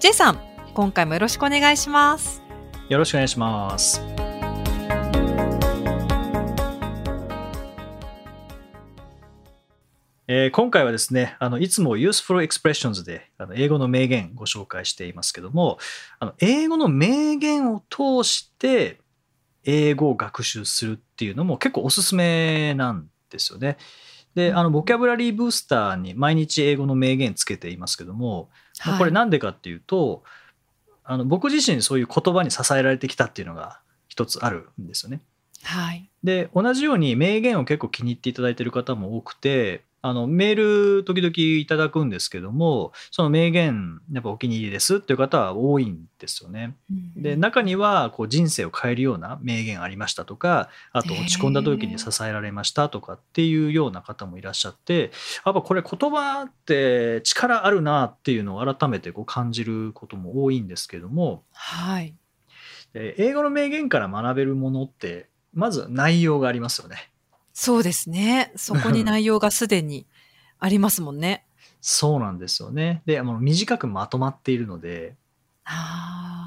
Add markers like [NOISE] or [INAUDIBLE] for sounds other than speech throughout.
J さん、今回もよろしくお願いします。よろしくお願いしますえー今回はですねあのいつも Useful Expressions であの英語の名言ご紹介していますけどもあの英語の名言を通して英語を学習するっていうのも結構おすすめなんですよね。であのボキャブラリーブースターに毎日英語の名言つけていますけども、まあこれなんでかっていうとあの僕自身そういう言葉に支えられてきたっていうのが一つあるんですよね。はい。で同じように名言を結構気に入っていただいている方も多くてあのメール時々いただくんですけどもその名言やっぱお気に入りですっていう方は多いんですよね。で中にはこう人生を変えるような名言ありましたとかあと落ち込んだ時に支えられましたとかっていうような方もいらっしゃってやっぱこれ言葉って力あるなっていうのを改めてこう感じることも多いんですけどもはい。で英語の名言から学べるものってまず内容がありますよね。そうですね。そこに内容がすでにありますもんね。そうなんですよね。であの短くまとまっているので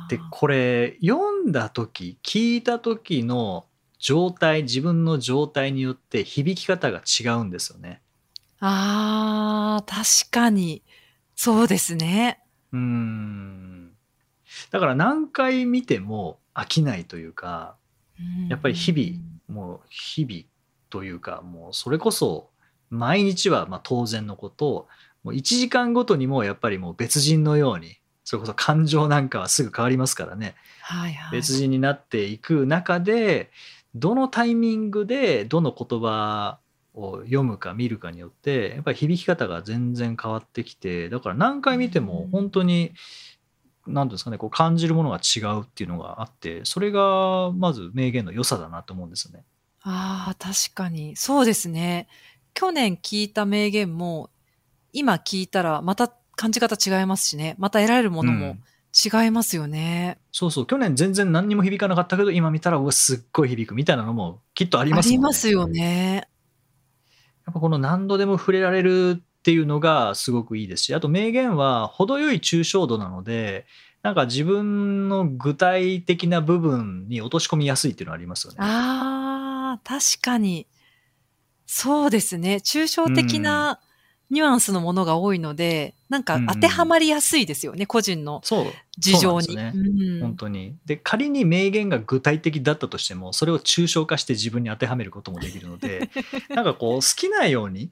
でこれ読んだ時聞いた時の状態自分の状態によって響き方が違うんですよね。あー、確かに。そうですね。うーんだから何回見ても飽きないというかやっぱり日々もう日々というかもうそれこそ毎日はまあ当然のこともう1時間ごとにもやっぱりもう別人のようにそれこそ感情なんかはすぐ変わりますからねはいはい。別人になっていく中でどのタイミングでどの言葉を読むか見るかによってやっぱり響き方が全然変わってきてだから何回見ても本当に何ていうんですかねこう感じるものが違うっていうのがあってそれがまず名言の良さだなと思うんですよね。ああ、確かに。そうですね。去年聞いた名言も、今聞いたらまた感じ方違いますしね。また得られるものもうん違いますよね。そうそう去年全然何にも響かなかったけど今見たらうわすっごい響くみたいなのもきっとありあますね。りますよね。やっぱこの何度でも触れられるっていうのがすごくいいですしあと名言は程よい抽象度なのでなんか自分の具体的な部分に落とし込みやすいっていうのはありますよね。ああ、確かに。そうですね。抽象的なニュアンスのものが多いので、なんか当てはまりやすいですよね。個人の事情に。ねうん本当にで仮に名言が具体的だったとしてもそれを抽象化して自分に当てはめることもできるので [LAUGHS] なんかこう好きなように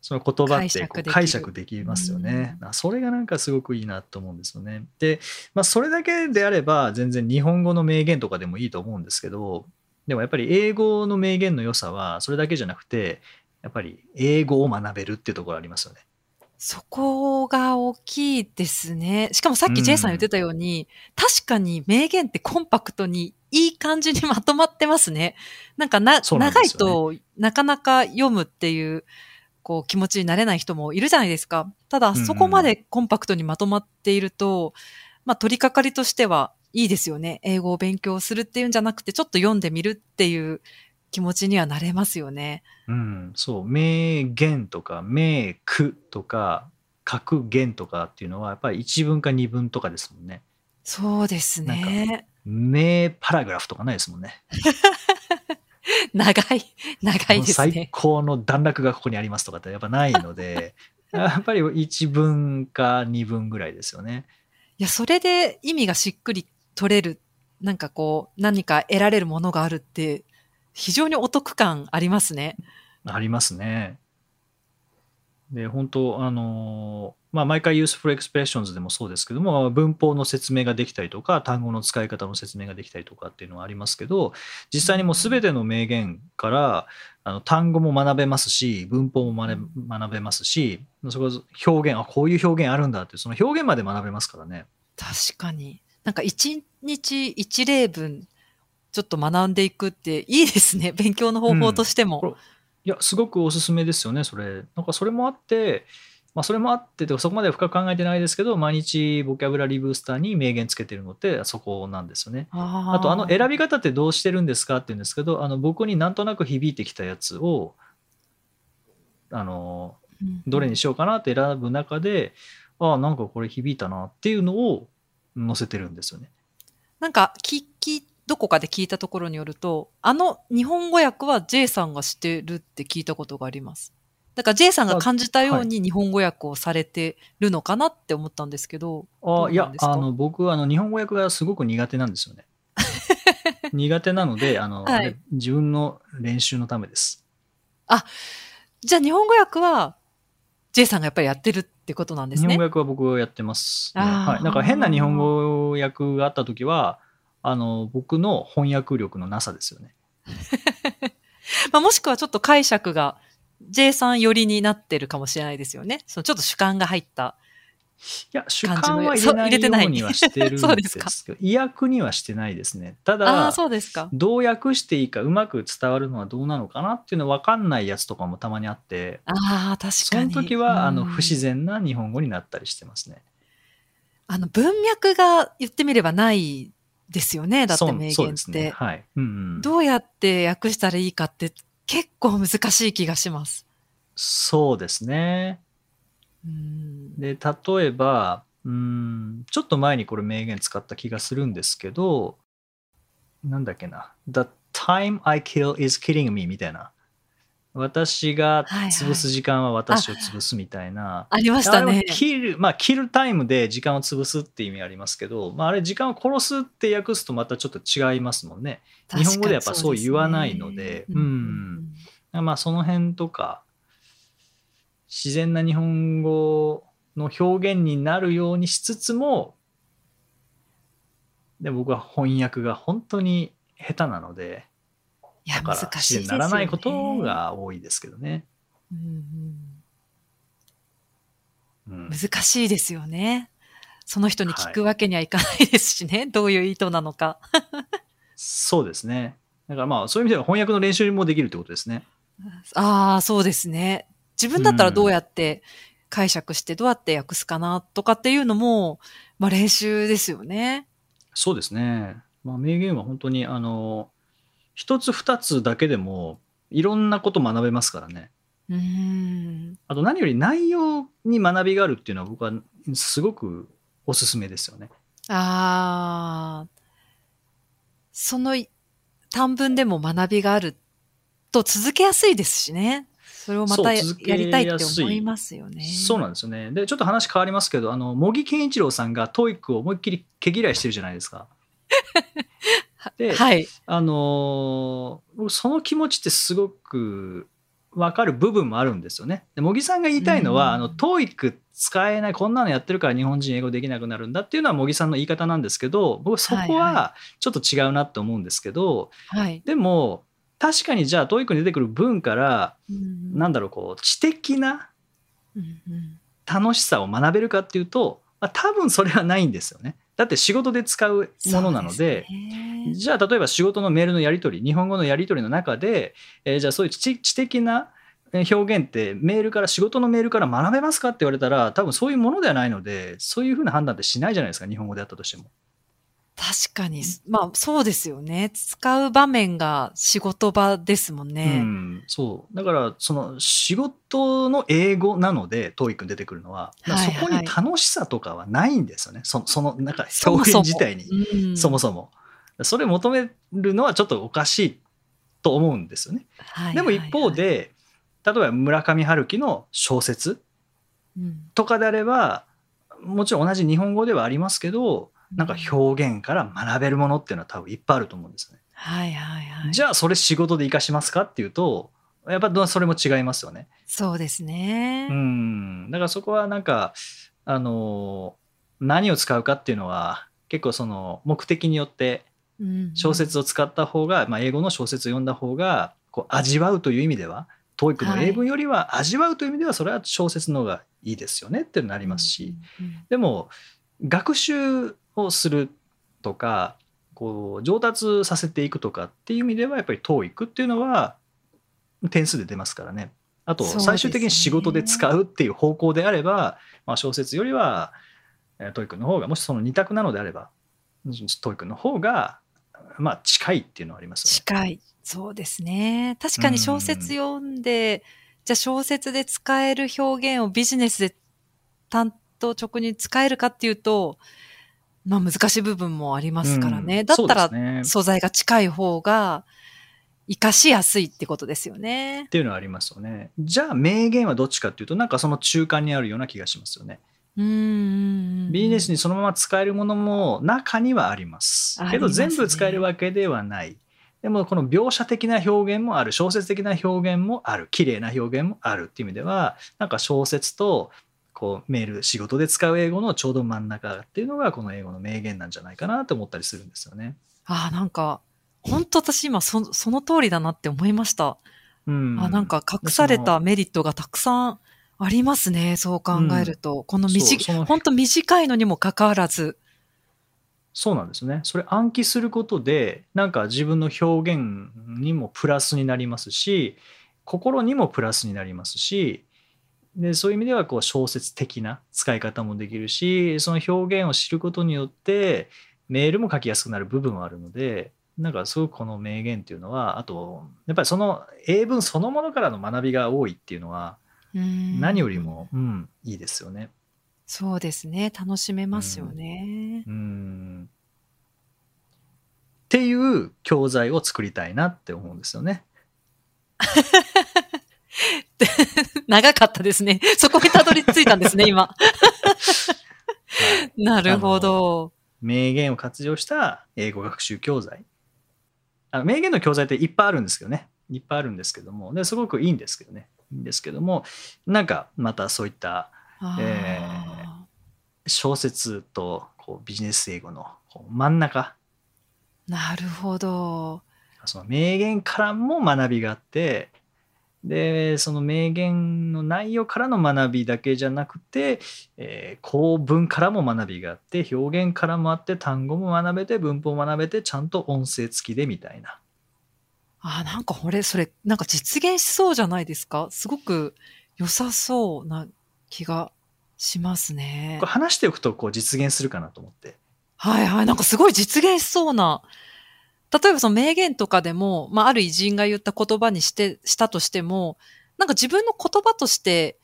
その言葉って解解釈釈でできますよね。あそれがなんかすごくいいなと思うんですよね。で、まあ、それだけであれば全然日本語の名言とかでもいいと思うんですけどでもやっぱり英語の名言の良さはそれだけじゃなくてやっぱり英語を学べるっていうところありますよね。そこが大きいですね。しかもさっき J さん言ってたように、確かに名言ってコンパクトにいい感じにまとまってますね。なんかな、なん長いとなかなか読むっていう、こう気持ちになれない人もいるじゃないですか。ただ、んうんそこまでコンパクトにまとまっていると、まあ取り掛かりとしてはいいですよね。英語を勉強するっていうんじゃなくて、ちょっと読んでみるっていう気持ちにはなれますよね。うん、そう名言とか名句とか格言とかっていうのはやっぱり一文か二文とかですもんね。そうですね。名パラグラフとかないですもんね。[LAUGHS] 長い、長いです最ね。高の段落がここにありますとかってやっぱないので [LAUGHS] やっぱり一文か二文ぐらいですよね。いや、それで意味がしっくり取れる、なんかこう、何か得られるものがあるって、非常にお得感ありますね。ありますね。で本当あのまあ、毎回 useful expressions でもそうですけども、文法の説明ができたりとか、単語の使い方の説明ができたりとかっていうのはありますけど、実際にもう全ての名言からあの単語も学べますし、文法も学べ学べますし、そこ表現、あ、こういう表現あるんだって、その表現まで学べますからね。確かに。なんか一日一例分、ちょっと学んでいくっていいですね。[LAUGHS] 勉強の方法としても。うん、いや、すごくおすすめですよね、それ。なんかそれもあって、まあ、それもあってそこまで深く考えてないですけど毎日ボキャブラリーブースターに名言つけてるのってそこなんですよね。あとあの選び方ってどうしてるんですかって言うんですけどあの僕になんとなく響いてきたやつをあのどれにしようかなって選ぶ中でああなんかこれ響いたなっていうのを載せてるんですよね。なんか聞きどこかで聞いたところによるとあの日本語訳は J さんがしてるって聞いたことがあります。だから J さんが感じたように日本語訳をされてるのかなって思ったんですけど。あいや、あの、僕はあの日本語訳がすごく苦手なんですよね。[LAUGHS] 苦手なので、あの、はい、自分の練習のためです。あ、じゃあ日本語訳は J さんがやっぱりやってるってことなんですね。日本語訳は僕やってます、ね、はい。なんか変な日本語訳があった時は、あの、僕の翻訳力のなさですよね。[LAUGHS] まあもしくはちょっと解釈が J さん寄りになってるかもしれないですよね。そのちょっと主観が入ったいや、主観は入れないようにはしてるんですけど、[LAUGHS] 意訳にはしてないですね。ただ、そうですかどう訳していいか、うまく伝わるのはどうなのかなっていうの分かんないやつとかもたまにあって、あ確かに。その時は、あの不自然な日本語になったりしてますね。あの文脈が言ってみればないですよね、だって名言って。ね、はいうんうん。どうやって訳したらいいかって結構難しい気がします。そうですね。で、例えば、うん、ちょっと前にこれ名言使った気がするんですけど、なんだっけな。The time I kill is killing me みたいな。私が潰す時間は私を潰すみたいな。はいはい、ありましたね。キル、まあ、キルタイムで時間を潰すって意味ありますけど、まあ、あれ時間を殺すって訳すとまたちょっと違いますもんね。日本語でやっぱそう言わないので、うでね、うん。まあ、その辺とか、自然な日本語の表現になるようにしつつも、で僕は翻訳が本当に下手なので、いや、難しいならないことが多いですけどね。うん、難しいですよね。その人に聞くわけにはいかないですしね。はい、どういう意図なのか。そうですね。だからまあ、そういう意味では翻訳の練習もできるってことですね。ああ、そうですね。自分だったらどうやって解釈してどうやって訳すかなとかっていうのも、まあ練習ですよね。そうですね。まあ名言は本当にあの、一つ二つだけでもいろんなこと学べますからね。うんあと何より内容に学びがあるっていうのは僕はすごくおすすめですよね。ああ、その短文でも学びがあると続けやすいですしね。それをまたやりたいって思いますよね。そうなんですよね。で、ちょっと話変わりますけど、あの、茂木健一郎さんが TOEIC を思いっきり毛嫌いしてるじゃないですか。[LAUGHS] で、はい、あのー、その気持ちってすごく分かる部分もあるんですよね。で茂木さんが言いたいのは、うん、あの TOEIC 使えないこんなのやってるから日本人英語できなくなるんだっていうのは茂木さんの言い方なんですけど僕そこはちょっと違うなって思うんですけど、はい、でも確かにじゃあ TOEIC に出てくる文から、うん、なんだろうこう知的な楽しさを学べるかっていうと、まあ、多分それはないんですよね。だって仕事で使うものなので、ね、じゃあ例えば仕事のメールのやり取り日本語のやり取りの中で、えー、じゃあそういう知知的な表現ってメールから仕事のメールから学べますかって言われたら多分そういうものではないのでそういうふうな判断ってしないじゃないですか日本語であったとしても。確かに。まあ、そうですよね。使う場面が仕事場ですもんね。うん、そう。だから、その仕事の英語なので、トーイックに出てくるのは、はいはい、そこに楽しさとかはないんですよね。そその、なんか表現自体に、そもそも。それ求めるのはちょっとおかしいと思うんですよね。はいはいはい、でも一方で、例えば村上春樹の小説とかであれば、もちろん同じ日本語ではありますけど、なんか表現から学べるものっていうのは多分いっぱいあると思うんですね。はいはいはい。じゃあそれ仕事で活かしますかっていうと、やっぱどそれも違いますよね。そうですね。うん。だからそこはなんか、あの、何を使うかっていうのは、結構その目的によってうん小説を使った方が、まあ、英語の小説を読んだ方がこう味わうという意味では TOEIC の英文よりは味わうという意味ではそれは小説の方がいいですよねってなりますし、うんうんでも学習をするとかこう上達させていくとかっていう意味ではやっぱり TOEIC っていうのは点数で出ますからね。あと最終的に仕事で使うっていう方向であれば、まあ、小説よりはえー TOEIC の方がもしその2択なのであれば TOEIC の方がまあ近いっていうのはありますよね。近い。そうですね。確かに小説読んで、じゃあ小説で使える表現をビジネスで担当直に使えるかっていうと、まあ難しい部分もありますからね。うんだったら素材が近い方が活かしやすいってことですよねっ。ていうのはありますよね。じゃあ名言はどっちかっていうとなんかその中間にあるような気がしますよね。ビジネスにそのまま使えるものも中にはあります。けど全部使えるわけではない。でもこの描写的な表現もある小説的な表現もある綺麗な表現もあるっていう意味ではなんか小説とこうメール仕事で使う英語のちょうど真ん中っていうのがこの英語の名言なんじゃないかなと思ったりするんですよね。ああ、なんか、本当私今そその通りだなって思いました。うん、あなんか隠されたメリットがたくさんありますね。そう考えると。このそう短そのい、本当短いのにもかかわらず。そうなんですね。それ暗記することで、なんか自分の表現にもプラスになりますし、心にもプラスになりますし、でそういう意味ではこう小説的な使い方もできるし、その表現を知ることによってメールも書きやすくなる部分はあるので、なんかすごくこの名言っていうのは、あと、やっぱりその英文そのものからの学びが多いっていうのは、うん何よりも、うん、いいですよね。そうですね。楽しめますよね。うんっていう教材を作りたいなって思うんですよね。[LAUGHS] [LAUGHS] 長かったですね。そこにたどり着いたんですね、今。はいなるほど。名言を活用した英語学習教材。あの名言の教材っていっぱいあるんですけどね。いっぱいあるんですけども、ですごくいいんですけどね。いいんですけども、なんかまたそういったあーえ小説とこうビジネス英語のこう真ん中、なるほど。その名言からも学びがあって、で、その名言の内容からの学びだけじゃなくて、えー構文からも学びがあって、表現からもあって、単語も学べて、文法も学べて、ちゃんと音声付きでみたいな。あー、なんかこれ、それ、なんか実現しそうじゃないですか？すごく良さそうな気がしますねこれ。話しておくとこう実現するかなと思って。はいはい。なんかすごい実現しそうな。例えばその名言とかでも、まあ、ある偉人が言った言葉にして、したとしても、なんか自分の言葉として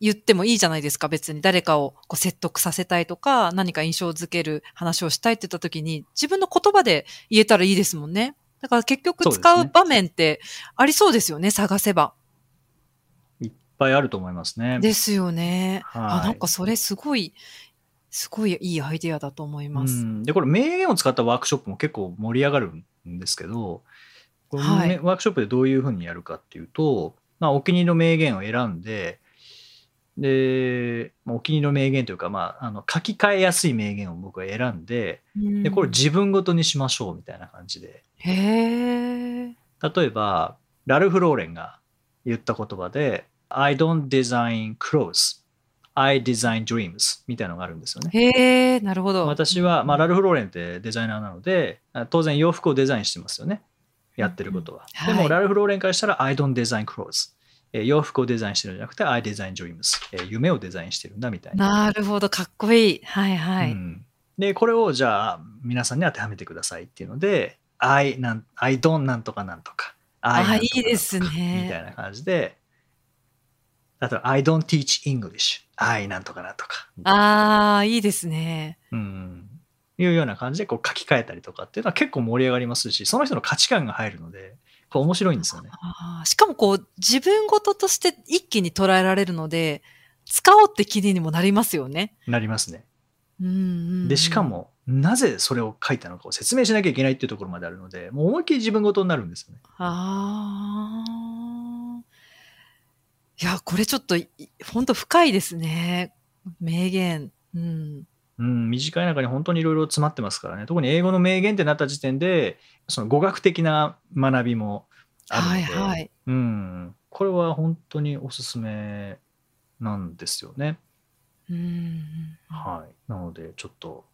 言ってもいいじゃないですか。別に誰かをこう説得させたいとか、何か印象づける話をしたいって言った時に、自分の言葉で言えたらいいですもんね。だから結局使う場面ってありそうですよね、探せば。いっぱいあると思いますね。ですよね。はいあ、なんかそれすごい、すごいいいアイデアだと思います。うん、でこれ名言を使ったワークショップも結構盛り上がるんですけどこれはいめワークショップでどういうふうにやるかっていうと、まあ、お気に入りの名言を選んでで、まあ、お気に入りの名言というか、まあ、あの書き換えやすい名言を僕は選んででこれ自分ごとにしましょうみたいな感じで。例えばラルフ・ローレンが言った言葉で「I don't design clothes I design dreams」みたいなのがあるんですよね。へえ、なるほど。私は、まあ、ラルフ・ローレンってデザイナーなのであ当然洋服をデザインしてますよね。やってることは、うんはいでもラルフ・ローレンからしたら I don't design clothes えー洋服をデザインしてるんじゃなくて I design dreams えー夢をデザインしてるんだみたいな、なるほど、かっこいい。はいはい。うん。でこれをじゃあ皆さんに当てはめてくださいっていうので I, なん I don't なんとかなんとか I あなんとかいいですね。なんとかみたいな感じで。あと I don't teach English I なんとかなんとかああ、いいですね。うん、いうような感じでこう書き換えたりとかっていうのは結構盛り上がりますしその人の価値観が入るのでこう面白いんですよね。しかもこう、自分事として一気に捉えられるので、使おうって気にもなりますよね。なりますね。うんうんうんでしか、もなぜそれを書いたのかを説明しなきゃいけないっていうところまであるのでもう思いっきり自分事になるんですよね。あいや、これちょっと、本当深いですね。名言。うん。うん、短い中に本当にいろいろ詰まってますからね。特に英語の名言ってなった時点で、その語学的な学びもあるので、はいはい。うん、これは本当におすすめなんですよね。うん。はい。なので、ちょっと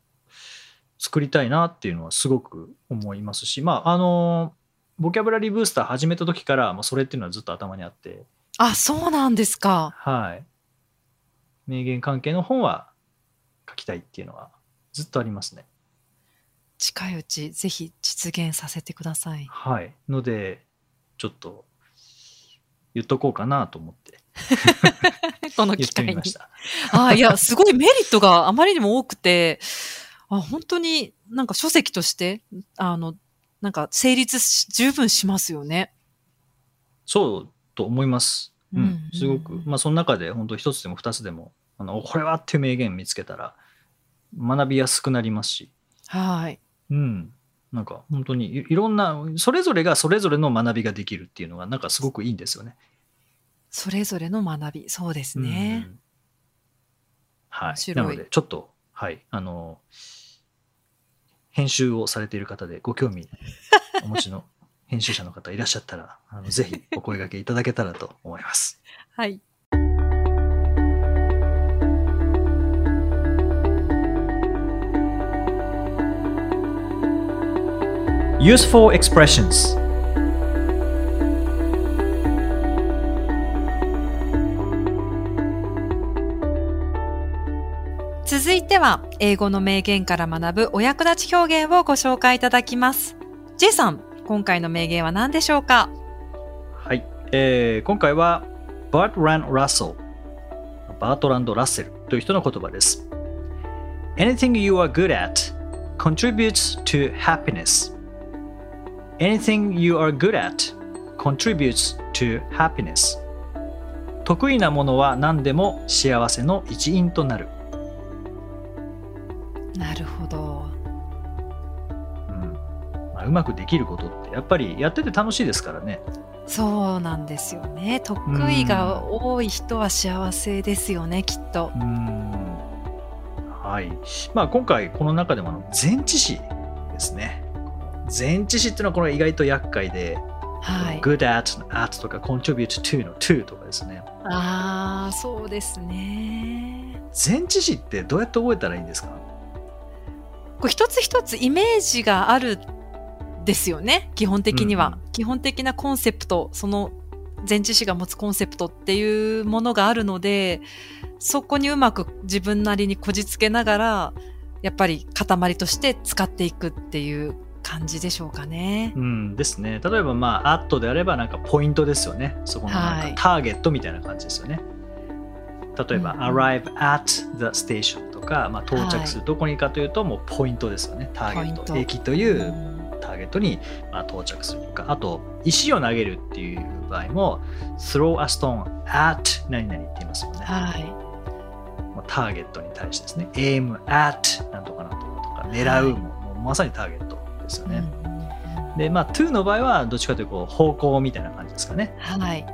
作りたいなっていうのはすごく思いますし、まあ、あの、ボキャブラリーブースター始めた時から、まあ、それっていうのはずっと頭にあって、あ、そうなんですか。はい。名言関係の本は書きたいっていうのはずっとありますね。近いうち、ぜひ実現させてください。はい。ので、ちょっと言っとこうかなと思って [LAUGHS] この機会に。あいや、すごいメリットがあまりにも多くて、あ本当になんか書籍として、あの、なんか成立し十分しますよね。そうと思います。ううんん、すごく。まあ、その中で本当一つでも二つでも、あの、これはっていう名言見つけたら、学びやすくなりますし、はい。うん。なんか本当にいいろんな、それぞれがそれぞれの学びができるっていうのが、なんかすごくいいんですよね。それぞれの学び、そうですねう。んはい。面白ないので、ちょっと、はい。あの、編集をされている方でご興味お持ちの編集者の方いらっしゃったら、あのぜひお声掛けいただけたらと思います。[LAUGHS] はい。Useful expressions 続いては、英語の名言から学ぶお役立ち表現をご紹介いただきます。J さん、今回の名言は何でしょうかはい、えー今回はバートラン・ラッセルバートランド・ラッセルという人の言葉です Anything you are good at contributes to happiness Anything you are good at contributes to happiness 得意なものは何でも幸せの一因となる、なるほど。うんまくできることってやっぱりやってて楽しいですからねそうなんですよね。得意が多い人は幸せですよね、きっとはい。まあ今回この中でもあの前置詞ですね。前置詞っていうのはこれ意外と厄介で、はい。good at, at とか contribute to の to とかですね。ああ、そうですね。前置詞ってどうやって覚えたらいいんですか？こう一つ一つイメージがあるですよね、基本的には。うんう基本的なコンセプト、その前置詞が持つコンセプトっていうものがあるので、そこにうまく自分なりにこじつけながら、やっぱり塊として使っていくっていう感じでしょうかね。うんですね。例えばまあ at であればなんかポイントですよね。そこのなんはいかターゲットみたいな感じですよね。例えば、うん arrive at the station とか、まあ、到着するどこにかというともうポイントですよね。ターゲット。駅といううんターゲットにまあ到着するとか、あと、石を投げるっていう場合も、throw a stone at 何々って言いますよね。はい。まあターゲットに対してですね。aim at なんとかなんとかとか、狙うも,、もうまさにターゲットですよね。うんで、まあ、to の場合はどっちかというと方向みたいな感じですかね。はい。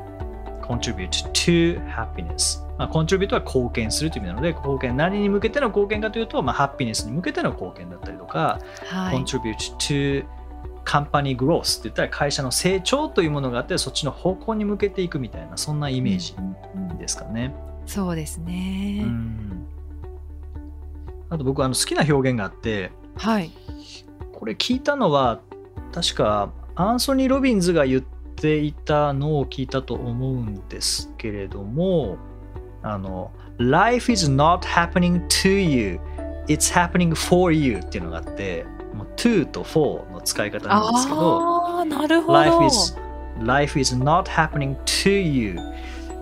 contribute to happiness。まあ、contribute は貢献するという意味なので、貢献、何に向けての貢献かというと、まあ、ハッピネスに向けての貢献だったりとか、はい。contribute to company growth って言ったら会社の成長というものがあって、そっちの方向に向けていくみたいな、そんなイメージうんうんうんですかね。そうですね。うんあと僕あの好きな表現があって、はい。これ聞いたのは確かアンソニー・ロビンズが言っていたのを聞いたと思うんですけれどもあの Life is not happening to you it's happening for you っていうのがあってもう to と for の使い方なんですけどああ、なるほど。Life is, life is not happening to you、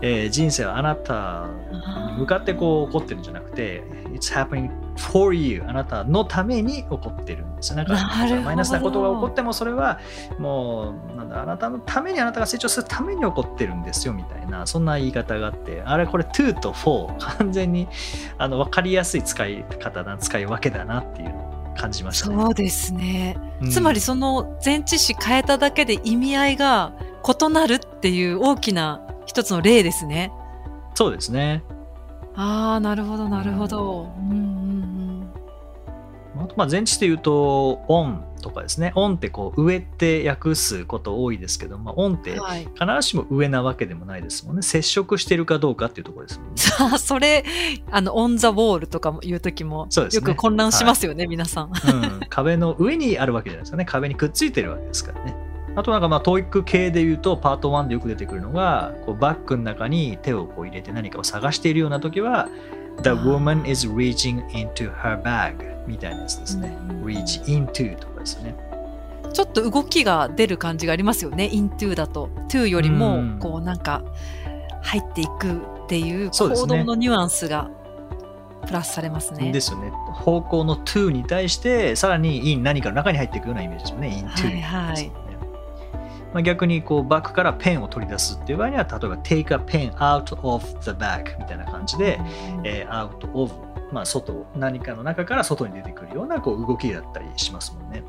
えー人生はあなたに向かってこう起こってるんじゃなくて It's happening for you. あなたのために起こってるんです。よなんかマイナスなことが起こってもそれはもうなんだあなたのためにあなたが成長するために起こってるんですよみたいなそんな言い方があってあれこれ to と for 完全にあの分かりやすい使い方だ使い分けだなっていうのを感じましたね。そうですね。うんつまりその前置詞変えただけで意味合いが異なるっていう大きな一つの例ですね。そうですね。ああ、なるほど、なるほど。うんまあ前置詞で言うと、オンとかですね。オンってこう上って訳すこと多いですけど、まあ、オンって。必ずしも上なわけでもないですもんね。接触してるかどうかっていうところですもんね。さ [LAUGHS] あ、それ、あの、オンザウォールとかも言うときも、よく混乱しますよね、皆さん。うん、壁の上にあるわけじゃないですかね。壁にくっついてるわけですからね。あとなんかまあ、 TOEIC 系で言うと、パート1でよく出てくるのが、こうバッグの中に手をこう入れて何かを探しているような時は、The woman is reaching into her bag みたいなやつですね。うん reach into とかですよね。ちょっと動きが出る感じがありますよね、into だと。to よりも、うん、こうなんか、入っていくっていう行動のニュアンスがプラスされますね。ですよね。方向の to に対して、さらに in 何かの中に入っていくようなイメージですよね。into はいはいまあ、逆にこうバッグからペンを取り出すっていう場合には、例えば take a pen out of the bag みたいな感じで、えー、out of、まあ、外、何かの中から外に出てくるようなこう動きだったりしますもんね。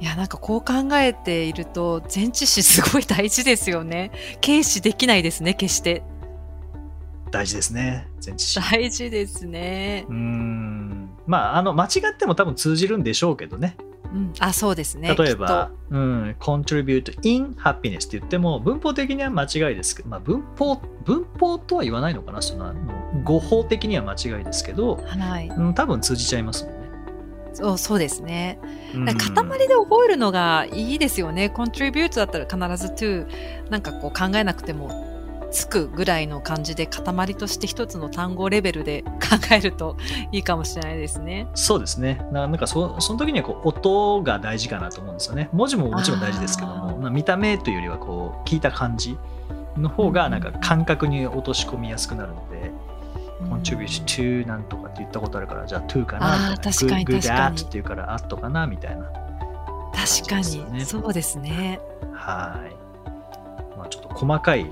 いや、なんかこう考えていると、前置詞すごい大事ですよね。軽視できないですね、決して。大事ですね。前置詞。大事ですねうー。ん。まあ、あの、間違っても多分通じるんでしょうけどね。うん、あ、そうですね。例えば、うん、contribute in happiness って言っても、文法的には間違いですけど、まあ、文法、文法とは言わないのかな、その、あの語法的には間違いですけど、はい。うん、多分通じちゃいますもんね。そうそうですね。塊で覚えるのがいいですよね。contribute だったら必ず to なんかこう考えなくてもつくぐらいの感じで塊として一つの単語レベルで [LAUGHS] 考えるといいかもしれないですね。そうですね。ななんかそその時にはこう音が大事かなと思うんですよね。文字ももちろん大事ですけどあも、ーまあ見た目というよりはこう聞いた感じの方がなんか感覚に落とし込みやすくなるので、contribute to なんとかって言ったことあるから、じゃあ to かなみたいな。確かに確かにっていうから at かなみたいな。確かに、そうですね。はい。まあちょっと細かい、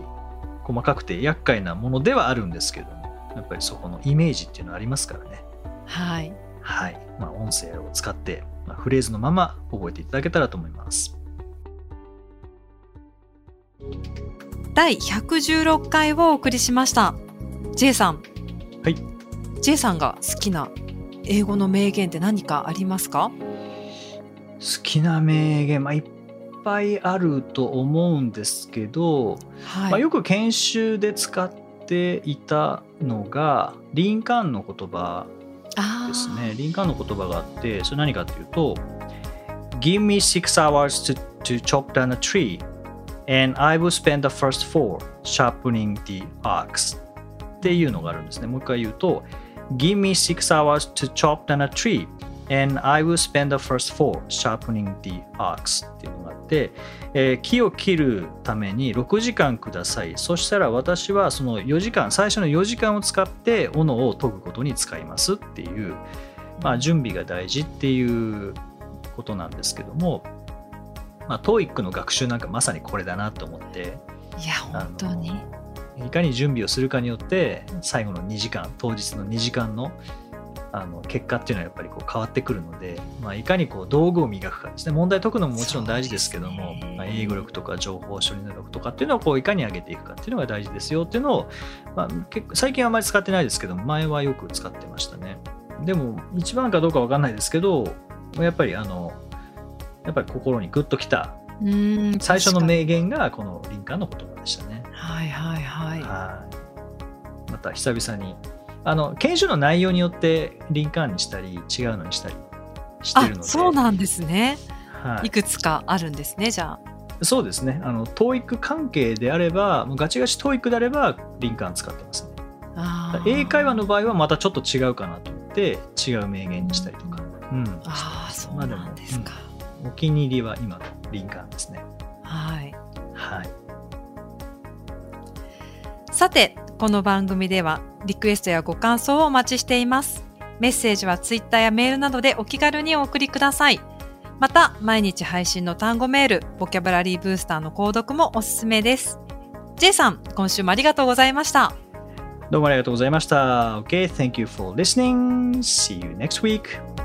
細かくて厄介なものではあるんですけども、やっぱりそこのイメージっていうのはありますからね。はい。はい。まあ、音声を使って、まあ、フレーズのまま覚えていただけたらと思います。第116回をお送りしました。J さん。はい。J さんが好きな英語の名言って何かありますか？好きな名言、まあ、いっぱいあると思うんですけど、はい。まあ、よく研修で使っていたのが、リンカーンの言葉ですね。リンカーンの言葉があって、それ何かっていうと、Give me six hours to, to chop down a tree, and I will spend the first four sharpening the axe. っていうのがあるんですね。もう一回言うと、Give me six hours to chop down a tree, and I will spend the first four sharpening the axe. っていうのがあって、えー木を切るために6時間ください。そしたら私はその4時間、最初の4時間を使って斧を研ぐことに使いますっていう、まあ、準備が大事っていうことなんですけども、まあ、TOEIC の学習なんかまさにこれだなと思って、いや、本当に。いかに準備をするかによって、最後の2時間、当日の2時間のあの結果っていうのはやっぱりこう変わってくるので、まあ、いかにこう道具を磨くかですね。問題解くのももちろん大事ですけども、ねまあ、英語力とか情報処理能力とかっていうのをこういかに上げていくかっていうのが大事ですよっていうのを、まあ、結構最近はあまり使ってないですけども、前はよく使ってましたね。でも、一番かどうかわかんないですけど、やっぱりあの、やっぱり心にグッときた最初の名言がこのリンカーンの言葉でしたね。はいはいはい。はい。また久々に。あの、研修の内容によってリンカーンにしたり、違うのにしたりしてるのあ、で。そうなんですね。はいいくつかあるんですね、じゃそうですね。あの、TOEIC 関係であれば、もうガチガチ TOEIC であれば、リンカーン使ってますね。英会話の場合はまたちょっと違うかなと思って、違う名言にしたりとか。うん。ああ、そうなんですか。お気に入りは今のリンカーンですね。さて、この番組ではリクエストやご感想をお待ちしています。メッセージはツイッターやメールなどでお気軽にお送りください。また、毎日配信の単語メール、ボキャブラリーブースターの購読もおすすめです。J さん、今週もありがとうございました。どうもありがとうございました。Okay, thank you for listening. See you next week.